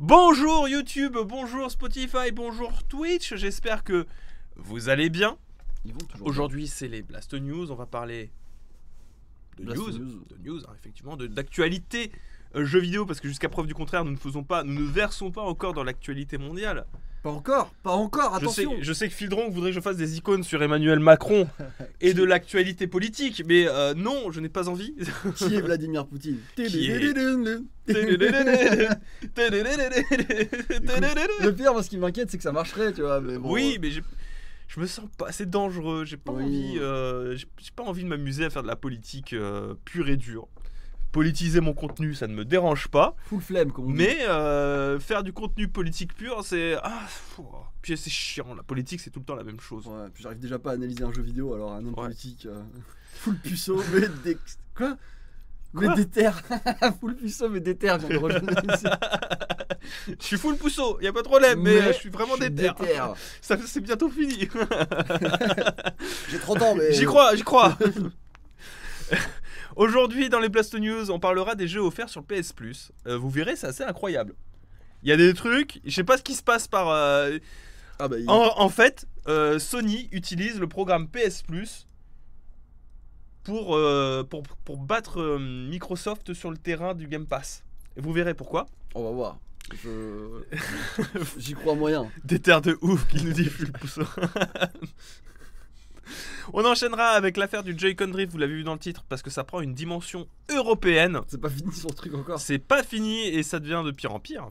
Bonjour YouTube, bonjour Spotify, bonjour Twitch, j'espère que vous allez bien. Aujourd'hui c'est les Blast News, on va parler de Blast news, News. de news hein, effectivement, d'actualité euh, jeux vidéo parce que jusqu'à preuve du contraire nous ne faisons pas, nous ne versons pas encore dans l'actualité mondiale. Pas encore, pas encore, Je sais, attention. je sais que Fildron voudrait que je fasse des icônes sur Emmanuel Macron et de l'actualité politique, mais euh, non, je n'ai pas envie. Qui est Vladimir Poutine Qui est- Le pire, moi, ce qui m'inquiète, c'est que ça marcherait, tu vois. Mais bon, Oui, mais j'ai- je me sens pas assez dangereux. J'ai pas Oui. envie, euh, j'ai pas envie de m'amuser à faire de la politique euh, pure et dure. Politiser mon contenu, ça ne me dérange pas. full flemme, comme on dit. Mais euh, faire du contenu politique pur, c'est ah, pff, puis c'est chiant. La politique, c'est tout le temps la même chose. Ouais, puis j'arrive déjà pas à analyser un jeu vidéo, alors un homme Ouais. politique. euh, full puceau, mais des. Quoi? Quoi? Mais des terres Full puceau, mais rejoindre ici. Je suis full pousseau, y a pas de problème, mais, euh, je suis vraiment je suis déter. déter. Ça, c'est bientôt fini. J'ai 30 ans, mais. J'y crois, j'y crois. Aujourd'hui, dans les Blast News, on parlera des jeux offerts sur PS Plus. Euh, vous verrez, c'est assez incroyable. Il y a des trucs, je sais pas ce qui se passe par. euh, Ah bah, il- En, en fait, euh, Sony utilise le programme PS Plus pour, pour, pour battre Microsoft sur le terrain du Game Pass. Et vous verrez pourquoi. on va voir. Je- J'y crois moyen. Des terres de ouf qui nous dit le pouceau. On enchaînera avec l'affaire du Joy-Con Drift, vous l'avez vu dans le titre, parce que ça prend une dimension européenne. C'est pas fini son truc encore. C'est pas fini et ça devient de pire en pire.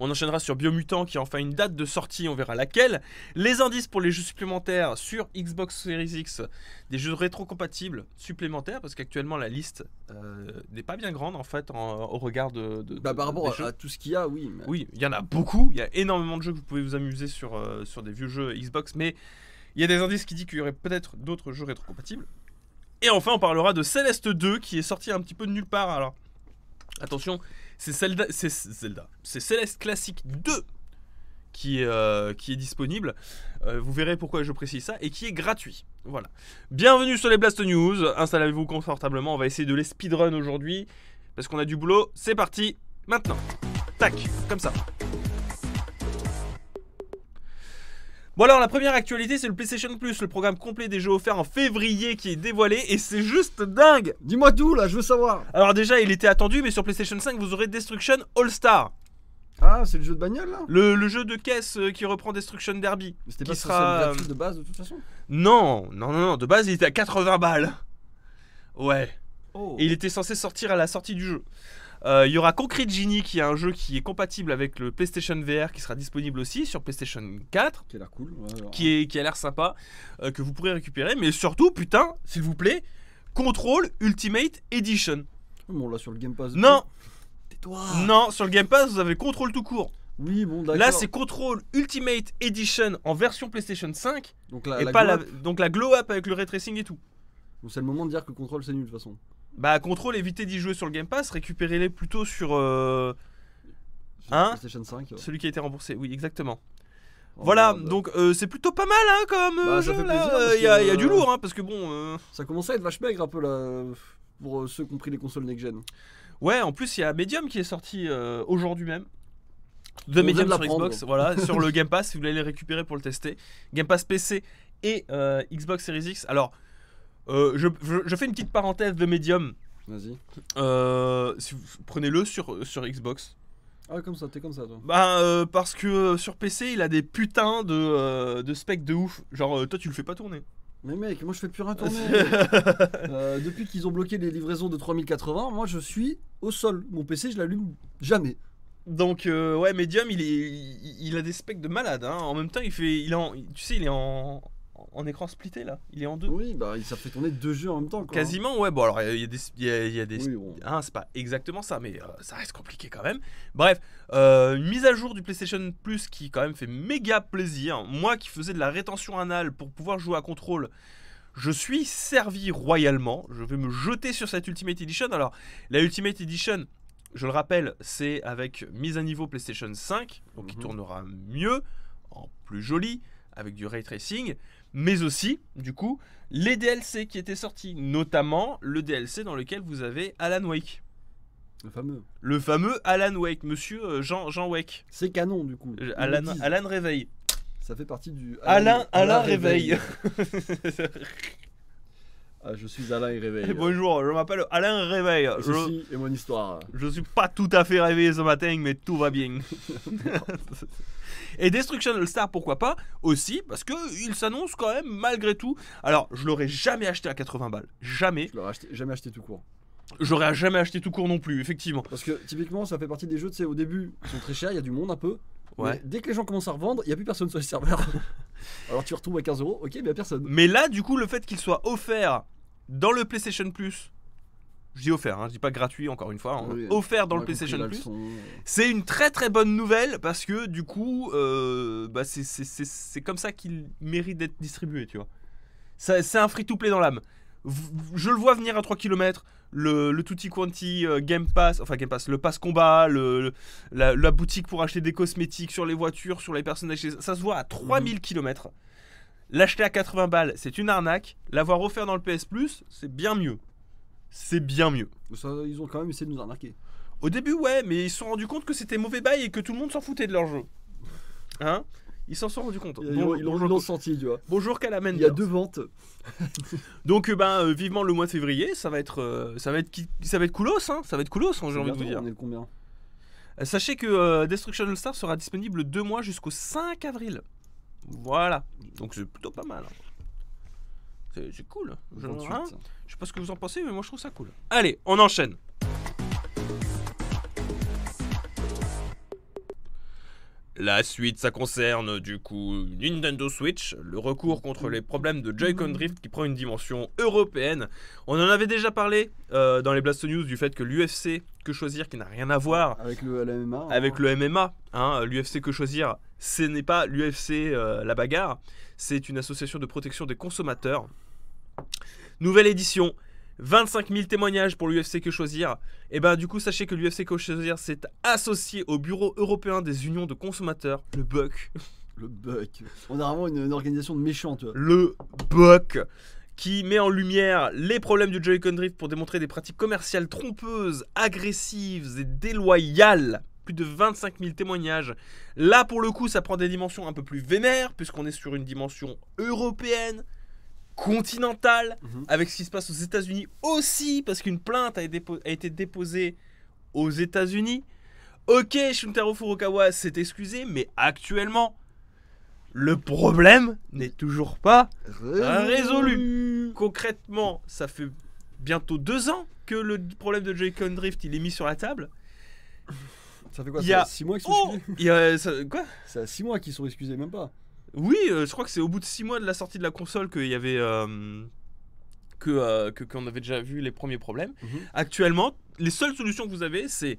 On enchaînera sur Biomutant qui a enfin une date de sortie, on verra laquelle. Les indices pour les jeux supplémentaires sur Xbox Series X, des jeux rétro-compatibles supplémentaires, parce qu'actuellement la liste euh, n'est pas bien grande en fait en- au regard de. de- Bah, par rapport à, à tout ce qu'il y a, oui. mais- Oui, il y en a beaucoup. Il y a énormément de jeux que vous pouvez vous amuser sur, euh, sur des vieux jeux Xbox, mais il y a des indices qui disent qu'il y aurait peut-être d'autres jeux rétrocompatibles. Et enfin, on parlera de Celeste 2 qui est sorti un petit peu de nulle part. Alors, attention, c'est Zelda, c'est Celeste Classic 2 qui est, euh, qui est disponible. Euh, vous verrez pourquoi je précise ça et qui est gratuit. Voilà. Bienvenue sur les Blast News. Installez-vous confortablement. On va essayer de les speedrun aujourd'hui parce qu'on a du boulot. C'est parti maintenant. Tac, comme ça. Bon alors la première actualité c'est le PlayStation Plus, le programme complet des jeux offerts en février qui est dévoilé et c'est juste dingue Dis-moi tout là, je veux savoir. Alors déjà il était attendu mais sur PlayStation 5 vous aurez Destruction All Star, Ah, c'est le jeu de bagnole là? Le, le jeu de caisse euh, qui reprend Destruction Derby. Mais C'était Qui pas sera, sera euh, de base de toute façon? Non, non, non, non, de base il était à 80 balles. Ouais. Oh. Et il était censé sortir à la sortie du jeu. Euh, Il y aura Concrete Genie qui est un jeu qui est compatible avec le PlayStation VR qui sera disponible aussi sur PlayStation 4. Qui a l'air cool. ouais, alors. qui, est, qui a l'air sympa, euh, que vous pourrez récupérer. Mais surtout, putain, s'il vous plaît, Control Ultimate Edition. Bon, là sur le Game Pass. Non, Tais-toi non, sur le Game Pass, vous avez Control tout court. Oui, bon, d'accord. Là, c'est Control Ultimate Edition en version PlayStation 5 Donc, la, et la pas glow la, up. donc la glow up avec le ray tracing et tout. C'est le moment de dire que Control c'est nul de toute façon. Bah, Control, évitez d'y jouer sur le Game Pass, récupérez-les plutôt sur euh, Sur Hein PlayStation 5. ouais. celui qui a été remboursé. Oui, exactement. Oh, voilà, donc euh, c'est plutôt pas mal hein, comme euh, Bah, ça jeu, fait là. Il y, a- que, il y a du euh, lourd, hein, parce que bon. euh, Ça commence à être vache maigre un peu là. Pour euh, ceux qui ont pris les consoles next-gen. Ouais, en plus, il y a Medium qui est sorti euh, aujourd'hui même. De On Medium de sur. Xbox, voilà, sur le Game Pass, si vous voulez les récupérer pour le tester. Game Pass PC et euh, Xbox Series X. Alors, euh, je, je- je fais une petite parenthèse de Medium. Vas-y. Euh, si Prenez-le sur, sur Xbox. Ah, comme ça, t'es comme ça toi. Bah, euh, parce que euh, sur PC, il a des putains de, euh, de specs de ouf. Genre, euh, toi, tu le fais pas tourner. Mais mec, moi je fais plus rien tourner. Euh, depuis qu'ils ont bloqué les livraisons de 3080, moi je suis au sol. Mon PC, je l'allume jamais. Donc euh, ouais, Medium, il, est, il, il a des specs de malade. hein. En même temps, il fait, il est en, tu sais, il est en, en écran splitté là. Il est en deux. Oui, bah ça fait tourner deux jeux en même temps. Quoi. Quasiment, ouais. Bon alors, il y a des, y a, il y a des, Oui, bon. hein, c'est pas exactement ça, mais euh, ça reste compliqué quand même. Bref, euh, une mise à jour du PlayStation Plus qui quand même fait méga plaisir. Moi qui faisais de la rétention anale pour pouvoir jouer à contrôle. Je suis servi royalement. Je vais me jeter sur cette Ultimate Edition. Alors, la Ultimate Edition, je le rappelle, c'est avec mise à niveau PlayStation 5, donc il Mhm. tournera mieux, en plus joli, avec du ray tracing, mais aussi, du coup, les DLC qui étaient sortis, notamment le DLC dans lequel vous avez Alan Wake. Le fameux. Le fameux Alan Wake, monsieur euh, Jean, Jean Wake. C'est canon du coup. Euh, Alan. Alan Réveil. Ça fait partie du. Alain, Alain Réveil. Ah, je suis Alain et Réveil. Bonjour, je m'appelle Alain Réveil. Et Je, Ceci est mon histoire. je suis pas tout à fait réveillé ce matin, mais tout va bien. Et Destruction All Star, pourquoi pas Aussi, parce que il s'annonce quand même malgré tout. Alors, je l'aurais jamais acheté à 80 balles. Jamais. Je l'aurais acheté- jamais acheté tout court. J'aurais jamais acheté tout court non plus, effectivement. Parce que typiquement, ça fait partie des jeux, tu sais, au début, ils sont très chers, il y a du monde un peu. Ouais. Dès que les gens commencent à revendre, il n'y a plus personne sur les serveurs. Alors tu retrouves à 15 euros, ok, mais il n'y a personne. Mais là, du coup, le fait qu'il soit offert dans le PlayStation Plus, je dis offert, hein, je dis pas gratuit encore une fois, hein, Oui, offert dans le PlayStation la Plus, c'est une très très bonne nouvelle parce que du coup, euh, bah, c'est- comme ça qu'il mérite d'être distribué, tu vois. C'est un free-to-play dans l'âme. Je le vois venir à 3 km, le, le Tutti Quanti euh, Game Pass, enfin Game Pass, le Pass Combat, le- la, la boutique pour acheter des cosmétiques sur les voitures, sur les personnages, ça se voit à 3000 km. L'acheter à 80 balles, c'est une arnaque. L'avoir offert dans le PS Plus, c'est bien mieux. C'est bien mieux. Ça, ils ont quand même essayé de nous arnaquer. Au début, ouais, mais ils se sont rendus compte que c'était mauvais bail et que tout le monde s'en foutait de leur jeu. Hein? Ils s'en sont rendus compte. Ils Bon- l'ont- senti, tu vois. bonjour Calamenders. Il y a deux ventes. Donc euh, ben euh, vivement le mois de février, ça va être euh, ça va être ça va être coolos hein, ça va être coolos, hein, j'ai envie de vous dire. On est le combien? Sachez que euh, Destruction All Star sera disponible deux mois jusqu'au 5 avril. Voilà. Donc c'est plutôt pas mal. hein. C'est cool. Je, 28. hein, je sais pas ce que vous en pensez, mais moi je trouve ça cool. Allez, on enchaîne. La suite, ça concerne du coup Nintendo Switch, le recours contre les problèmes de Joy-Con Drift qui prend une dimension européenne. On en avait déjà parlé euh, dans les Blast News du fait que l'UFC, que choisir, qui n'a rien à voir Avec le LMA. avec le MMA, hein, l'UFC que choisir, ce n'est pas l'UFC euh, la bagarre, c'est une association de protection des consommateurs. Nouvelle édition, 25 000 témoignages pour l'UFC que choisir. Et ben du coup sachez que l'UFC que choisir s'est associé au Bureau européen des unions de consommateurs, le BUC, Le Buck. On a vraiment une, une organisation de méchants, tu vois. le BUC qui met en lumière les problèmes du Joy-Con Drift pour démontrer des pratiques commerciales trompeuses, agressives et déloyales. Plus de 25 000 témoignages. Là, pour le coup, ça prend des dimensions un peu plus vénères, puisqu'on est sur une dimension européenne, continentale, Mhm. avec ce qui se passe aux États-Unis aussi, parce qu'une plainte a été dépo- a été déposée aux États-Unis. Ok, Shuntaro Furukawa s'est excusé, mais actuellement, le problème n'est toujours pas résolu. Concrètement, ça fait bientôt deux ans que le problème de Joy-Con Drift il est mis sur la table. Ça fait quoi Il y a- fait 6 mois qu'ils sont Oh excusés Il y a- ça- Quoi Ça fait 6 mois qu'ils sont excusés, même pas. Oui, euh, je crois que c'est au bout de six mois de la sortie de la console qu'il y avait. euh, que, euh, que- qu'on avait déjà vu les premiers problèmes. Mhm. Actuellement, les seules solutions que vous avez, c'est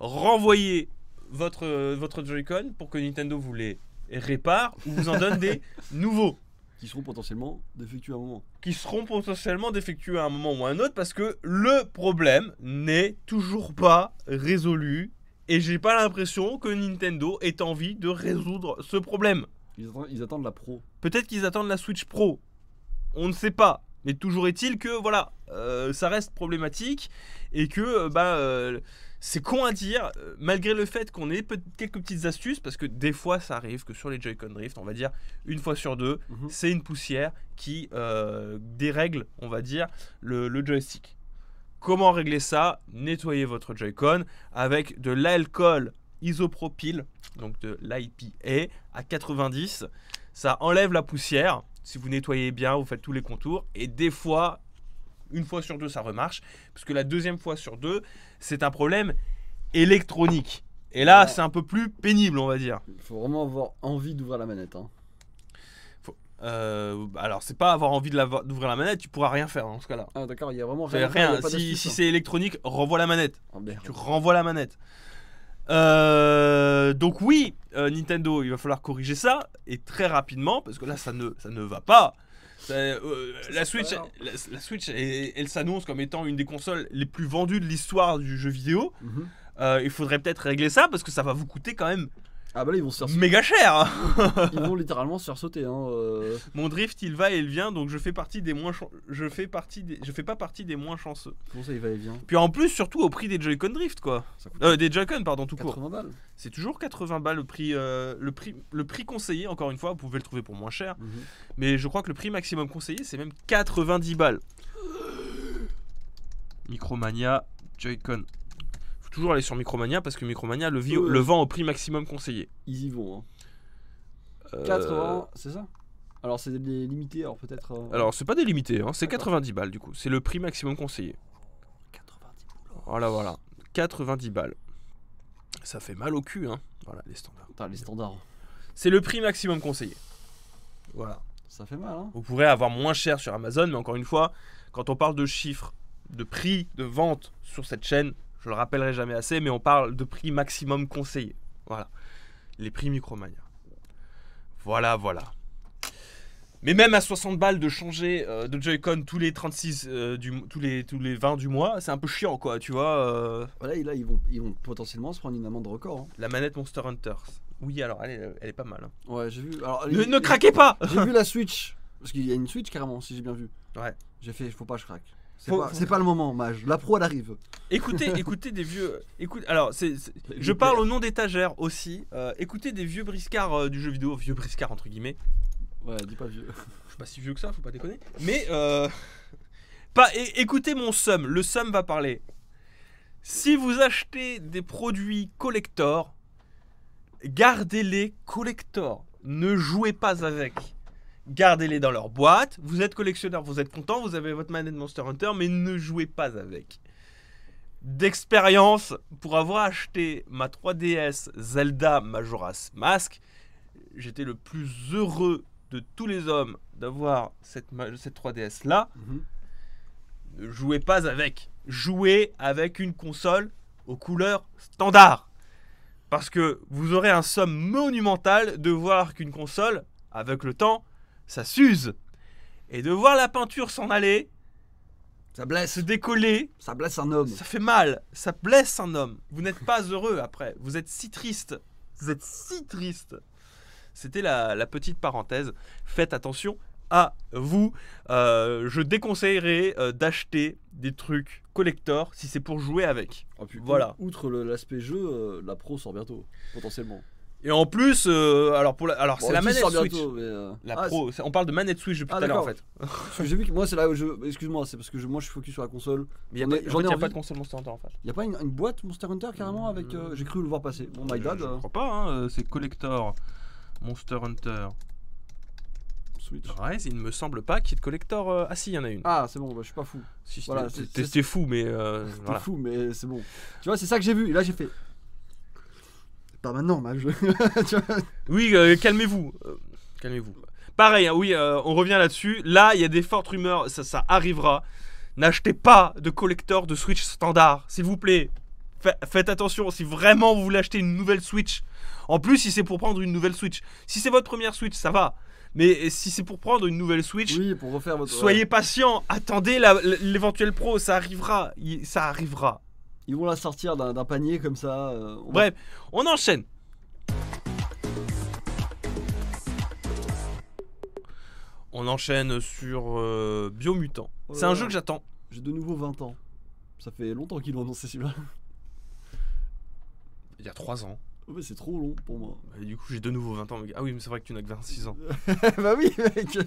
renvoyer votre, votre Joy-Con pour que Nintendo vous les répare ou vous en donne des nouveaux. Qui seront potentiellement défectueux à un moment. qui seront potentiellement défectueux à un moment ou à un autre parce que le problème n'est toujours pas résolu et j'ai pas l'impression que Nintendo ait envie de résoudre ce problème. Ils attendent, ils attendent la pro. Peut-être qu'ils attendent la Switch Pro. On ne sait pas. Mais toujours est-il que voilà, euh, ça reste problématique et que euh, bah euh, c'est con à dire malgré le fait qu'on ait quelques petites astuces parce que des fois ça arrive que sur les Joy-Con Drift, on va dire une fois sur deux, Mhm. c'est une poussière qui euh, dérègle, on va dire, le, le joystick. Comment régler ça? Nettoyez votre Joy-Con avec de l'alcool isopropyl, donc de l'IPA à 90. Ça enlève la poussière. Si vous nettoyez bien, vous faites tous les contours. Et des fois, une fois sur deux, ça remarche. Parce que la deuxième fois sur deux, c'est un problème électronique. Et là, Ouais. c'est un peu plus pénible, on va dire. Il faut vraiment avoir envie d'ouvrir la manette. Hein. Euh, alors, c'est pas avoir envie d'ouvrir la manette, tu pourras rien faire dans ce cas-là. Ah d'accord, il y a vraiment rien. faire, rien. a Si, hein. c'est électronique, renvoie la manette. Oh, merde. Tu renvoies la manette. Euh, donc oui, euh, Nintendo, il va falloir corriger ça et très rapidement parce que là, ça ne, ça ne va pas. Ça, la Switch, la, la Switch, elle, elle s'annonce comme étant une des consoles les plus vendues de l'histoire du jeu vidéo. Mhm. Il faudrait peut-être régler ça parce que ça va vous coûter quand même Ah bah là, ils vont se faire sauter. méga cher. Ils vont littéralement se faire sauter. Hein. euh. Mon drift, il va et il vient, donc je fais partie des moins, chan- je fais partie des, je fais pas partie des moins chanceux. Comment ça, il va et vient? Puis en plus, surtout au prix des Joy-Con drift, quoi. Ça coûte Euh, des Joy-Con, pardon, tout court. 80 balles. C'est toujours 80 balles le prix, euh, le prix, le prix conseillé. Encore une fois, vous pouvez le trouver pour moins cher, Mhm. mais je crois que le prix maximum conseillé, c'est même 90 balles. Micromania Joy-Con. Toujours aller sur Micromania parce que Micromania le, vit- Ouais. le vend au prix maximum conseillé. Ils y vont. Hein. Euh, 80, c'est ça? Alors c'est des limités, alors peut-être. euh, Alors, c'est pas délimité, hein, c'est D'accord. 90 balles du coup. C'est le prix maximum conseillé. 90 boulots. Voilà, voilà. 90 balles. Ça fait mal au cul, hein. Voilà, les standards. Putain, les standards. C'est le prix maximum conseillé. Voilà. Ça fait mal, hein Vous pourrez avoir moins cher sur Amazon, mais encore une fois, quand on parle de chiffres, de prix de vente sur cette chaîne, je le rappellerai jamais assez, mais on parle de prix maximum conseillé. Voilà. Les prix Micromania. Voilà, voilà. Mais même à 60 balles de changer euh, de Joy-Con tous les 36 euh, du, tous les tous les 20 du mois, c'est un peu chiant quoi, tu vois. euh, Voilà, et là, ils vont, ils vont potentiellement se prendre une amende record. hein. la manette Monster Hunters. Oui, alors elle est, elle est pas mal. hein. Ouais, j'ai vu. Alors, Ne, les- ne craquez pas J'ai vu la Switch. Parce qu'il y a une Switch carrément, si j'ai bien vu. Ouais. J'ai fait, faut pas que je craque. C'est pas, faut- c'est pas le moment, mage. La pro, elle arrive. Écoutez, écoutez des vieux. Écoute, alors, c'est, c'est- Les je parle au nom d'étagère aussi. Euh, écoutez des vieux briscards euh, du jeu vidéo, vieux briscards entre guillemets. Ouais, dis pas vieux. Je suis pas si vieux que ça, faut pas déconner. Mais euh, pas. écoutez mon sum, le sum va parler. Si vous achetez des produits collector, gardez-les collector. Ne jouez pas avec. Gardez-les dans leur boîte. Vous êtes collectionneur, vous êtes content, vous avez votre manette Monster Hunter, mais ne jouez pas avec. D'expérience, pour avoir acheté ma 3DS Zelda Majora's Mask, j'étais le plus heureux de tous les hommes d'avoir cette, ma- cette 3DS là. Mhm. Ne jouez pas avec. Jouez avec une console aux couleurs standard. Parce que vous aurez un somme monumental de voir qu'une console, avec le temps, ça s'use. Et de voir la peinture s'en aller, Ça blesse. se décoller, Ça blesse un homme. ça fait mal. Ça blesse un homme. Vous n'êtes pas heureux après. Vous êtes si triste. Vous êtes si triste. C'était la, la petite parenthèse. Faites attention à vous. Euh, je déconseillerais euh, d'acheter des trucs collector si c'est pour jouer avec. Ah, puis, Voilà. Outre l'aspect jeu, euh, la pro sort bientôt, potentiellement. Et en plus, euh, alors pour la, alors Bon, c'est la manette Switch. bientôt, mais, euh, La ah, pro, on parle de manette Switch depuis Ah, tout à l'heure en fait. J'ai vu que moi c'est là où je. Excuse-moi, c'est parce que je- moi je suis focus sur la console. Mais il J'en ai- n'y a, pas de console Monster Hunter en fait. Y a pas une, une boîte Monster Hunter carrément avec. euh, j'ai cru le voir passer. Bon, my bad. Je crois pas, hein, c'est collector Monster Hunter. Switch. Ouais, il ne me semble pas qu'il y ait de collector. euh, Ah si, il y en a une. Ah, c'est bon, bah, je suis pas fou. Si, Voilà, fou, mais euh, T'es voilà. fou, mais c'est bon. Tu vois, c'est ça que j'ai vu. Et là, j'ai fait. Pas maintenant, mage. Tu vois Oui, euh, calmez-vous. euh, calmez-vous. Pareil, hein, oui, euh, on revient là-dessus. Là, il y a des fortes rumeurs, ça, ça arrivera. N'achetez pas de collector de Switch standard, s'il vous plaît. Fa- faites attention, si vraiment vous voulez acheter une nouvelle Switch. En plus, si c'est pour prendre une nouvelle Switch. Si c'est votre première Switch, ça va. Mais si c'est pour prendre une nouvelle Switch, Oui, pour refaire votre. soyez patient. Attendez l'éventuel pro, ça arrivera. Ça arrivera. Ils vont la sortir d'un panier comme ça. euh, on va- Bref, on enchaîne. On enchaîne sur euh, Biomutant. C'est un jeu que j'attends. J'ai de nouveau 20 ans. Ça fait longtemps qu'ils l'ont annoncé celui-là. Il y a 3 ans. Ouais, c'est trop long pour moi. Et du coup, j'ai de nouveau 20 ans. Ah oui, mais c'est vrai que tu n'as que 26 ans. bah oui, mec.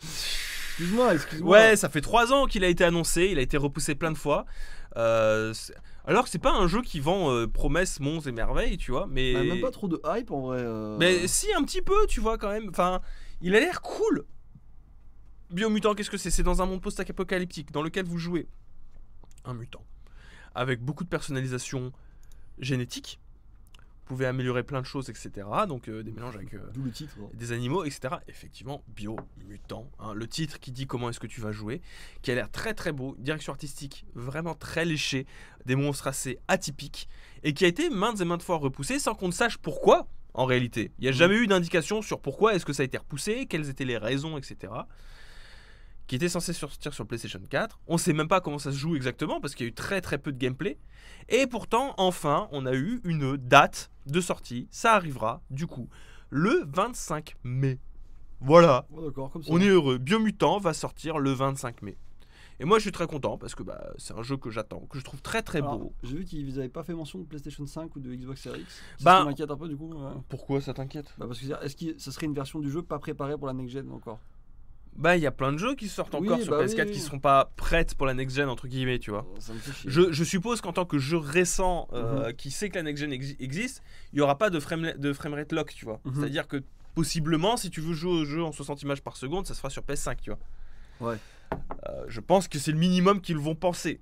Excuse-moi, excuse-moi. Ouais, ça fait 3 ans qu'il a été annoncé. Il a été repoussé plein de fois. Euh, alors que c'est pas un jeu qui vend euh, promesses, monts et merveilles, tu vois. Mais... Bah, même pas trop de hype en vrai. euh. Mais si, un petit peu, tu vois, quand même. Enfin, il a l'air cool. Biomutant, qu'est-ce que c'est? C'est dans un monde post-apocalyptique dans lequel vous jouez un mutant. Avec beaucoup de personnalisation génétique. Pouvez améliorer plein de choses, etc. Donc euh, des mélanges avec euh, D'où le titre. hein. des animaux, etc. Effectivement, bio-mutant. hein. Le titre qui dit comment est-ce que tu vas jouer, qui a l'air très très beau, direction artistique vraiment très léchée, des monstres assez atypiques, et qui a été maintes et maintes fois repoussé sans qu'on ne sache pourquoi, en réalité. Il n'y a Mhm. jamais eu d'indication sur pourquoi est-ce que ça a été repoussé, quelles étaient les raisons, etc. qui était censé sortir sur PlayStation 4. On sait même pas comment ça se joue exactement parce qu'il y a eu très très peu de gameplay. Et pourtant, enfin, on a eu une date de sortie. Ça arrivera, du coup, le 25 mai. Voilà, comme ça. on est heureux. Biomutant va sortir le 25 mai. Et moi, je suis très content parce que bah, c'est un jeu que j'attends, que je trouve très très Alors, beau. J'ai vu qu'ils n'avaient pas fait mention de PlayStation 5 ou de Xbox Series X. C'est Bah- m'inquiète un peu du coup. ouais. Pourquoi ça t'inquiète? Bah parce que est-ce que ça serait une version du jeu pas préparée pour la next gen encore? Bah, il y a plein de jeux qui sortent Oui, encore sur bah PS4 oui, qui oui. seront pas prêtes pour la next gen entre guillemets, tu vois. Ça me fait chier. Je, je suppose qu'en tant que jeu récent Mhm. euh, qui sait que la next gen exi- existe, il n'y aura pas de, frame, de framerate lock, tu vois. Mhm. C'est-à-dire que possiblement, si tu veux jouer au jeu en 60 images par seconde, ça se fera sur PS5, tu vois. Ouais. Euh, je pense que c'est le minimum qu'ils vont penser.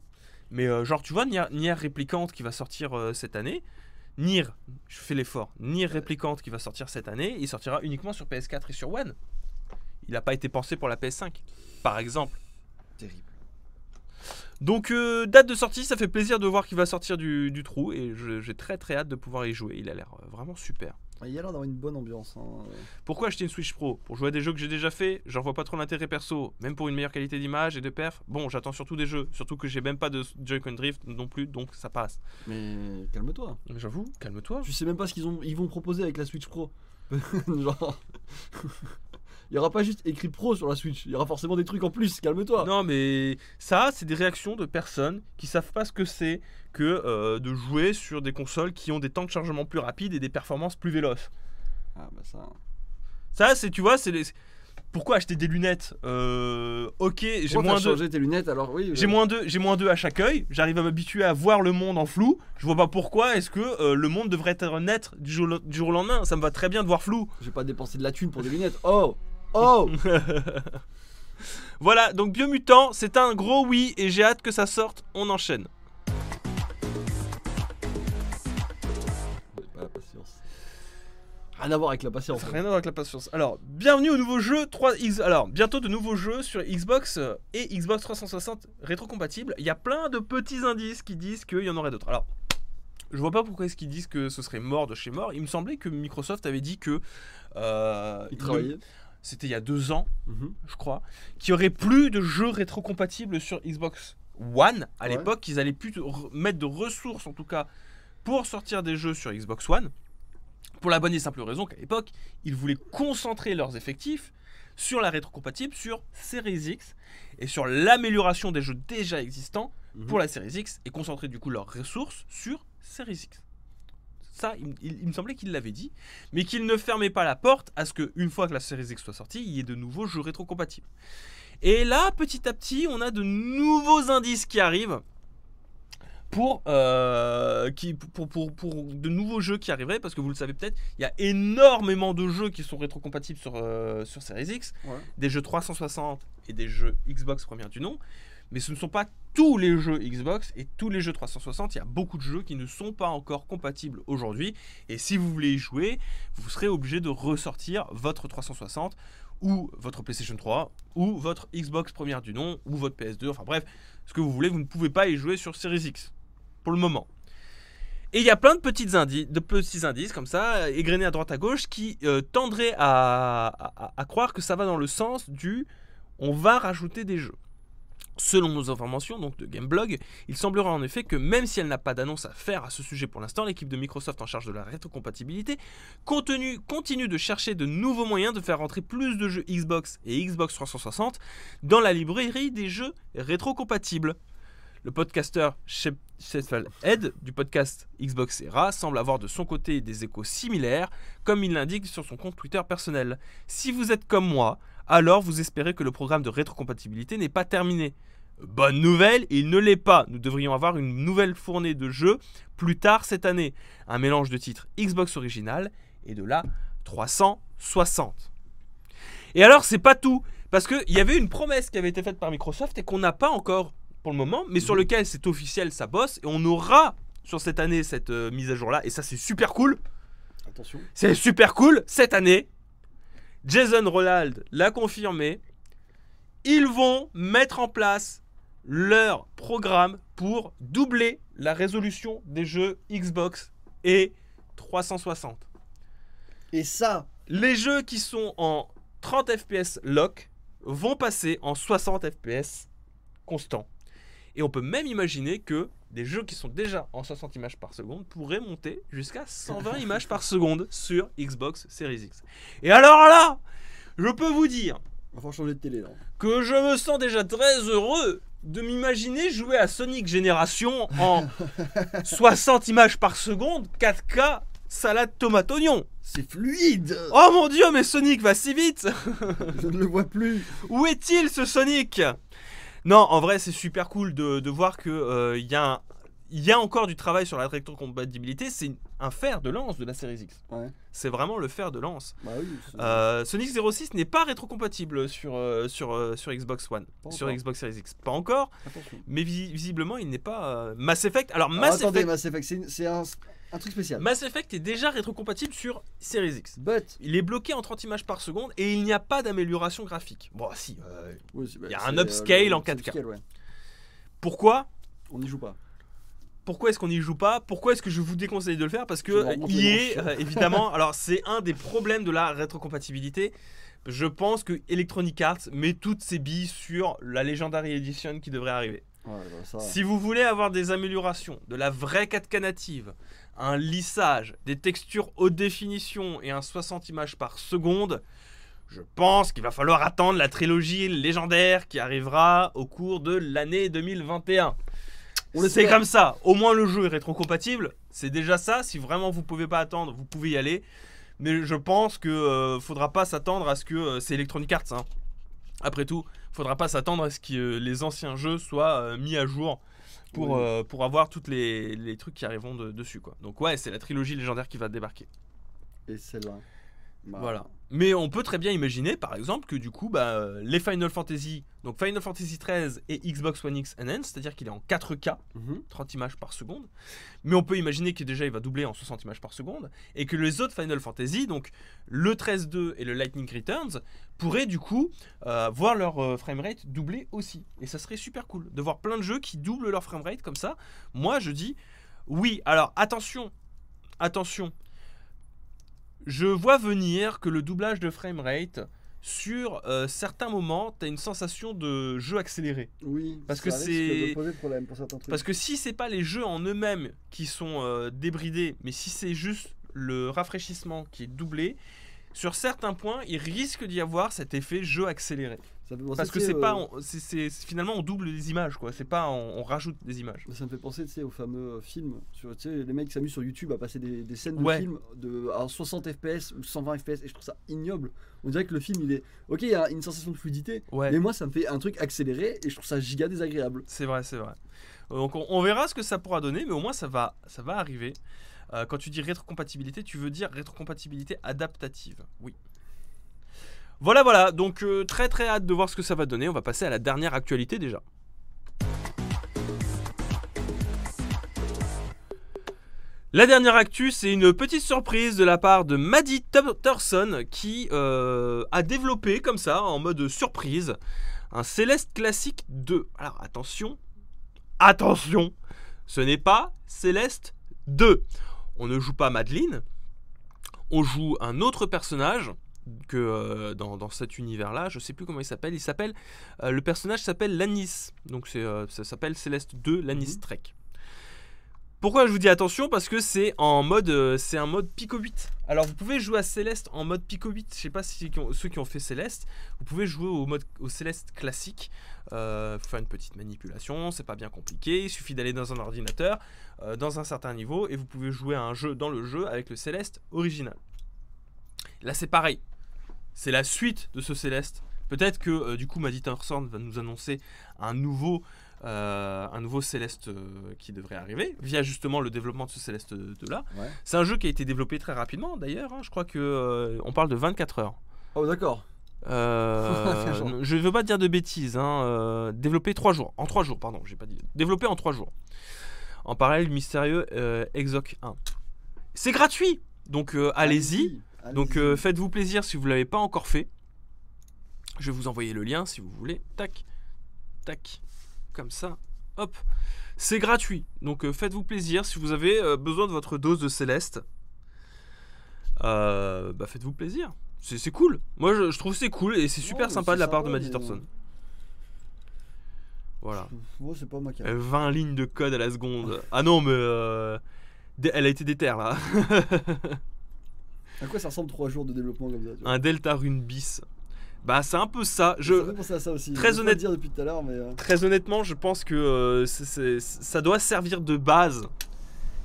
Mais euh, genre, tu vois, Nier, Nier Replicant qui va sortir euh, cette année, Nier, je fais l'effort, Nier Replicant qui va sortir cette année, il sortira uniquement sur PS4 et sur One. Il n'a pas été pensé pour la PS5, par exemple. Terrible. Donc euh, date de sortie, ça fait plaisir de voir qu'il va sortir du, du trou et j'ai très très hâte de pouvoir y jouer. Il a l'air euh, vraiment super. Il y a l'air d'avoir une bonne ambiance. hein. Pourquoi acheter une Switch Pro? Pour jouer à des jeux que j'ai déjà fait, j'en vois pas trop l'intérêt perso, même pour une meilleure qualité d'image et de perf. Bon, j'attends surtout des jeux, surtout que j'ai même pas de Joy-Con Drift non plus, donc ça passe. Mais calme-toi. J'avoue, calme-toi. Tu sais même pas ce qu'ils ont, ils vont proposer avec la Switch Pro. Genre. Il y aura pas juste écrit Pro sur la Switch. Il y aura forcément des trucs en plus. Calme-toi. Non, mais ça, c'est des réactions de personnes qui savent pas ce que c'est que euh, de jouer sur des consoles qui ont des temps de chargement plus rapides et des performances plus véloces. Ah bah ça. Ça, c'est, tu vois, c'est les. Pourquoi acheter des lunettes Euh, Ok, j'ai moins de. tes lunettes alors oui. J'ai euh, moins deux, j'ai moins deux à chaque œil. J'arrive à m'habituer à voir le monde en flou. Je vois pas pourquoi est-ce que euh, le monde devrait être net du jour, du jour au lendemain. Ça me va très bien de voir flou. J'ai pas dépensé de la thune pour des lunettes. Oh Oh Voilà, donc Biomutant, c'est un gros oui et j'ai hâte que ça sorte. On enchaîne. Pas la patience. Rien à voir avec la patience. Ça rien à voir avec la patience. Alors, bienvenue au nouveau jeu 3X. Alors, bientôt de nouveaux jeux sur Xbox euh, et Xbox 360 rétrocompatibles. Il y a plein de petits indices qui disent qu'il y en aurait d'autres. Alors, je vois pas pourquoi est-ce qu'ils disent que ce serait mort de chez mort. Il me semblait que Microsoft avait dit que. euh, Ils il- travaillaient. C'était il y a deux ans, Mhm. je crois, qu'il y aurait plus de jeux rétrocompatibles sur Xbox One. À Ouais. l'époque, ils allaient plus mettre de ressources, en tout cas, pour sortir des jeux sur Xbox One. Pour la bonne et simple raison qu'à l'époque, ils voulaient concentrer leurs effectifs sur la rétrocompatible, sur Series X et sur l'amélioration des jeux déjà existants Mhm. pour la Series X et concentrer du coup leurs ressources sur Series X. Ça, il, il- il me semblait qu'il l'avait dit, mais qu'il ne fermait pas la porte à ce que, une fois que la Series X soit sortie, il y ait de nouveaux jeux rétrocompatibles. Et là, petit à petit, on a de nouveaux indices qui arrivent pour, euh, qui, pour, pour, pour de nouveaux jeux qui arriveraient, parce que vous le savez peut-être, il y a énormément de jeux qui sont rétrocompatibles sur, euh, sur Series X, Ouais. des jeux 360 et des jeux Xbox première du nom, mais ce ne sont pas tous les jeux Xbox et tous les jeux 360. Il y a beaucoup de jeux qui ne sont pas encore compatibles aujourd'hui. Et si vous voulez y jouer, vous serez obligé de ressortir votre 360 ou votre PlayStation 3 ou votre Xbox première du nom ou votre PS2. Enfin bref, ce que vous voulez, vous ne pouvez pas y jouer sur Series X pour le moment. Et il y a plein de, petites indi- de petits indices comme ça, égrenés à droite à gauche, qui euh, tendraient à croire que ça va dans le sens du on va rajouter des jeux. Selon nos informations, donc de Gameblog, il semblerait en effet que même si elle n'a pas d'annonce à faire à ce sujet pour l'instant, l'équipe de Microsoft en charge de la rétrocompatibilité continue, de chercher de nouveaux moyens de faire rentrer plus de jeux Xbox et Xbox 360 dans la librairie des jeux rétrocompatibles. Le podcasteur Sheffield Head du podcast Xbox Era semble avoir de son côté des échos similaires, comme il l'indique sur son compte Twitter personnel. Si vous êtes comme moi, alors vous espérez que le programme de rétrocompatibilité n'est pas terminé. Bonne nouvelle, il ne l'est pas. Nous devrions avoir une nouvelle fournée de jeux plus tard cette année. Un mélange de titres Xbox original et de la 360. Et alors, c'est pas tout. Parce qu'il y avait une promesse qui avait été faite par Microsoft et qu'on n'a pas encore pour le moment, mais sur Mhm. lequel c'est officiel, ça bosse. Et on aura sur cette année cette euh, mise à jour-là. Et ça, c'est super cool. Attention. C'est super cool cette année. Jason Roland l'a confirmé. Ils vont mettre en place leur programme pour doubler la résolution des jeux Xbox et 360. Et ça, Les jeux qui sont en 30 FPS lock vont passer en 60 FPS constant. Et on peut même imaginer que des jeux qui sont déjà en 60 images par seconde pourraient monter jusqu'à 120 images par seconde sur Xbox Series X. Et alors là, je peux vous dire On va changer de télé là. que je me sens déjà très heureux de m'imaginer jouer à Sonic Génération en 60 images par seconde, 4K, salade tomate oignon. C'est fluide Oh mon dieu, mais Sonic va si vite Je ne le vois plus Où est-il ce Sonic? Non, en vrai, c'est super cool de, de voir que euh, y, a un- il y a encore du travail sur la rétrocompatibilité. C'est un fer de lance de la série X. Ouais. C'est vraiment le fer de lance. Bah oui. Euh, Sonic 06 n'est pas rétrocompatible sur, euh, sur, euh, sur Xbox One, Pas sur encore. Xbox Series X. Pas encore, Attention. mais visi- visiblement, il n'est pas. euh, Mass Effect. Alors, Mass, attendez, Effect, Mass Effect, c'est un, un truc spécial. Mass Effect est déjà rétrocompatible sur Series X. But. Il est bloqué en 30 images par seconde et il n'y a pas d'amélioration graphique. Bon, si. euh, Oui, Il y a un euh, upscale le- en c'est 4K. upscale, ouais. pourquoi On n'y joue pas. Pourquoi est-ce qu'on n'y joue pas? Pourquoi est-ce que je vous déconseille de le faire? Parce que les euh, évidemment, alors c'est un des problèmes de la rétrocompatibilité. Je pense que Electronic Arts met toutes ses billes sur la Legendary Edition qui devrait arriver. Ouais, bah, ça, Si vous voulez avoir des améliorations, de la vraie 4K native, un lissage, des textures haute définition et un 60 images par seconde, je pense qu'il va falloir attendre la trilogie légendaire qui arrivera au cours de l'année 2021. On C'est comme ça. Au moins le jeu est rétrocompatible. C'est déjà ça. Si vraiment vous pouvez pas attendre, vous pouvez y aller. Mais je pense que euh, faudra pas s'attendre à ce que euh, c'est Electronic Arts. hein. Après tout, faudra pas s'attendre à ce que euh, les anciens jeux soient euh, mis à jour pour, Oui. euh, pour avoir tous les, les trucs qui arriveront de- dessus. Quoi. Donc ouais, c'est la trilogie légendaire qui va débarquer. Et celle-là. Bah, Voilà. Mais on peut très bien imaginer, par exemple, que du coup, bah, euh, les Final Fantasy, donc Final Fantasy 13 et Xbox One X Enhanced, c'est-à-dire qu'il est en 4K, mhm. 30 images par seconde. Mais on peut imaginer que déjà il va doubler en 60 images par seconde et que les autres Final Fantasy, donc le 13.2 et le Lightning Returns, pourraient du coup euh, voir leur euh, framerate doubler aussi. Et ça serait super cool de voir plein de jeux qui doublent leur framerate comme ça. Moi je dis oui. Alors attention, attention. Je vois venir que le doublage de framerate sur euh, certains moments, tu as une sensation de jeu accéléré. Oui, Parce ça que c'est- de poser problème pour certains trucs. Parce que si c'est pas les jeux en eux-mêmes qui sont euh, débridés, mais si c'est juste le rafraîchissement qui est doublé, sur certains points, il risque d'y avoir cet effet jeu accéléré. Ça Parce que c'est pas, euh, on- c'est- finalement on double les images quoi. C'est pas, on, on rajoute des images. Ça me fait penser tu sais, au fameux film. Sur, les mecs s'amusent sur YouTube à passer des, des scènes Ouais. de film de, à 60 FPS ou 120 FPS et je trouve ça ignoble. On dirait que le film il est. Ok, il y a une sensation de fluidité, Ouais. mais moi ça me fait un truc accéléré et je trouve ça giga désagréable. C'est vrai, c'est vrai. Euh, Donc on, on verra ce que ça pourra donner, mais au moins ça va, ça va arriver. Euh, quand tu dis rétrocompatibilité, tu veux dire rétrocompatibilité adaptative. Oui. Voilà, voilà. Donc euh, très très hâte de voir ce que ça va donner. On va passer à la dernière actualité déjà. La dernière actu, c'est une petite surprise de la part de Maddie Thorson qui euh, a développé comme ça, en mode surprise, un Céleste Classique 2. Alors attention, attention, ce n'est pas Céleste 2. On ne joue pas Madeleine, on joue un autre personnage que euh, dans, dans cet univers-là, je sais plus comment il s'appelle. Il s'appelle euh, le personnage s'appelle Lanis, donc c'est euh, ça s'appelle Céleste 2 Lanis Mhm. Trek. Pourquoi je vous dis attention? Parce que c'est en mode, euh, c'est un mode Pico 8. Alors vous pouvez jouer à Céleste en mode Pico 8. Je sais pas si ceux qui ont fait Céleste, vous pouvez jouer au mode au Céleste classique. Euh, faire une petite manipulation, c'est pas bien compliqué. Il suffit d'aller dans un ordinateur, euh, dans un certain niveau, et vous pouvez jouer à un jeu dans le jeu avec le Céleste original. Là c'est pareil. C'est la suite de ce Céleste. Peut-être que euh, du coup Maddie Thorson va nous annoncer un nouveau, euh, un nouveau Céleste euh, qui devrait arriver via justement le développement de ce Céleste 2 là. Ouais. C'est un jeu qui a été développé très rapidement d'ailleurs. hein. Je crois que euh, on parle de 24 heures. Oh, d'accord. Je ne veux pas dire de bêtises. Hein, développé 3 jours. En 3 jours, pardon, j'ai pas dit. Développé en 3 jours. En parallèle, mystérieux Exoc 1. C'est gratuit Donc allez-y. Donc faites-vous plaisir si vous l'avez pas encore fait. Je vais vous envoyer le lien si vous voulez. Tac, tac, comme ça. Hop. C'est gratuit. Donc euh, faites-vous plaisir si vous avez euh, besoin de votre dose de Céleste. Euh, bah faites-vous plaisir. C'est cool. Moi, je, je trouve c'est cool et c'est super sympa de la part de Dicterson. euh, Voilà. Moi, c'est pas ma carte. Euh, 20 lignes de code à la seconde. Ah non, mais elle a été déterre là. À quoi ça ressemble 3 jours de développement comme ça Un Delta Rune bis. Bah, c'est un peu ça. Ça Je, fait penser à ça aussi. Très honnête- dire depuis tout à l'heure, mais. euh, très honnêtement, je pense que euh, ça doit servir de base.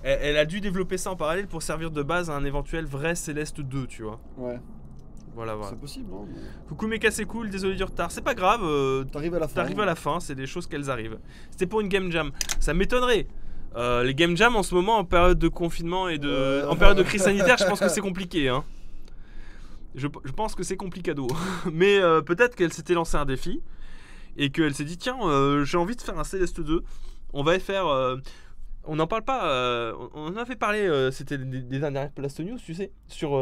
Elle, elle a dû développer ça en parallèle pour servir de base à un éventuel vrai Céleste 2, tu vois. Ouais, Voilà, voilà. c'est possible. Hein, mais- Coucou Mecha, c'est cool, désolé du retard. C'est pas grave, euh, T'arrives à la fin. t'arrives à la fin, c'est des choses qu'elles arrivent. C'était pour une game jam. Ça m'étonnerait. Euh, les game jam en ce moment, en période de confinement et de. En période de crise sanitaire, je pense que c'est compliqué, hein. Je, pense que c'est complicado. Mais euh, peut-être qu'elle s'était lancé un défi et qu'elle s'est dit tiens, euh, j'ai envie de faire un Céleste 2. On va faire. euh, on n'en parle pas. on en avait parlé, c'était des, dernières Blast tu sais. Sur.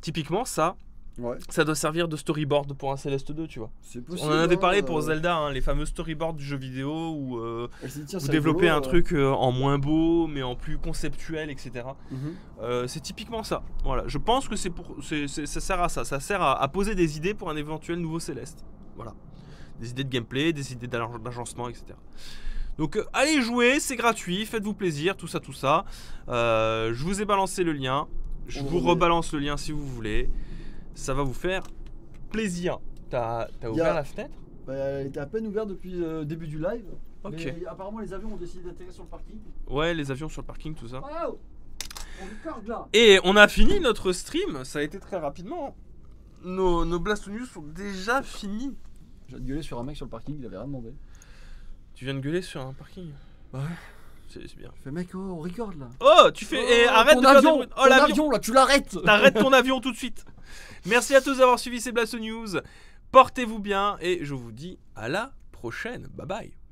typiquement, ça, Ouais, ça doit servir de storyboard pour un Céleste 2, tu vois. possible. On en avait hein, parlé pour euh, Zelda, hein, les fameux storyboards du jeu vidéo où euh, dit, tiens, vous c'est développez rigolo, un euh, truc euh, en moins beau, mais en plus conceptuel, etc. mhm. Euh, c'est typiquement ça. Voilà, je pense que c'est pour, ça sert à ça. Ça sert à, à poser des idées pour un éventuel nouveau Céleste. Voilà, des idées de gameplay, des idées d'ag- d'agencement, etc. Donc euh, allez jouer, c'est gratuit, faites-vous plaisir, tout ça, tout ça. Euh, je vous ai balancé le lien, je On vous rebalance le lien si vous voulez. Ça va vous faire plaisir. T'as a- ouvert la fenêtre Bah, elle était à peine ouverte depuis le début du live. Ok. Mais apparemment, les avions ont décidé d'atterrir sur le parking. Ouais, les avions sur le parking, tout ça. Wow On là Et on a fini notre stream, ça a été très rapidement. Nos, nos Blast News sont déjà finis. J'ai gueulé sur un mec sur le parking, il avait rien demandé. Tu viens de gueuler sur un parking? Ouais. C'est bien. Fais mec, oh, on record là. Oh, tu fais. eh, Oh, arrête ton de faire avion, des. Oh, ton l'avion avion là, tu l'arrêtes T'arrêtes ton avion tout de suite Merci à tous d'avoir suivi ces Blast News. Portez-vous bien et je vous dis à la prochaine. Bye bye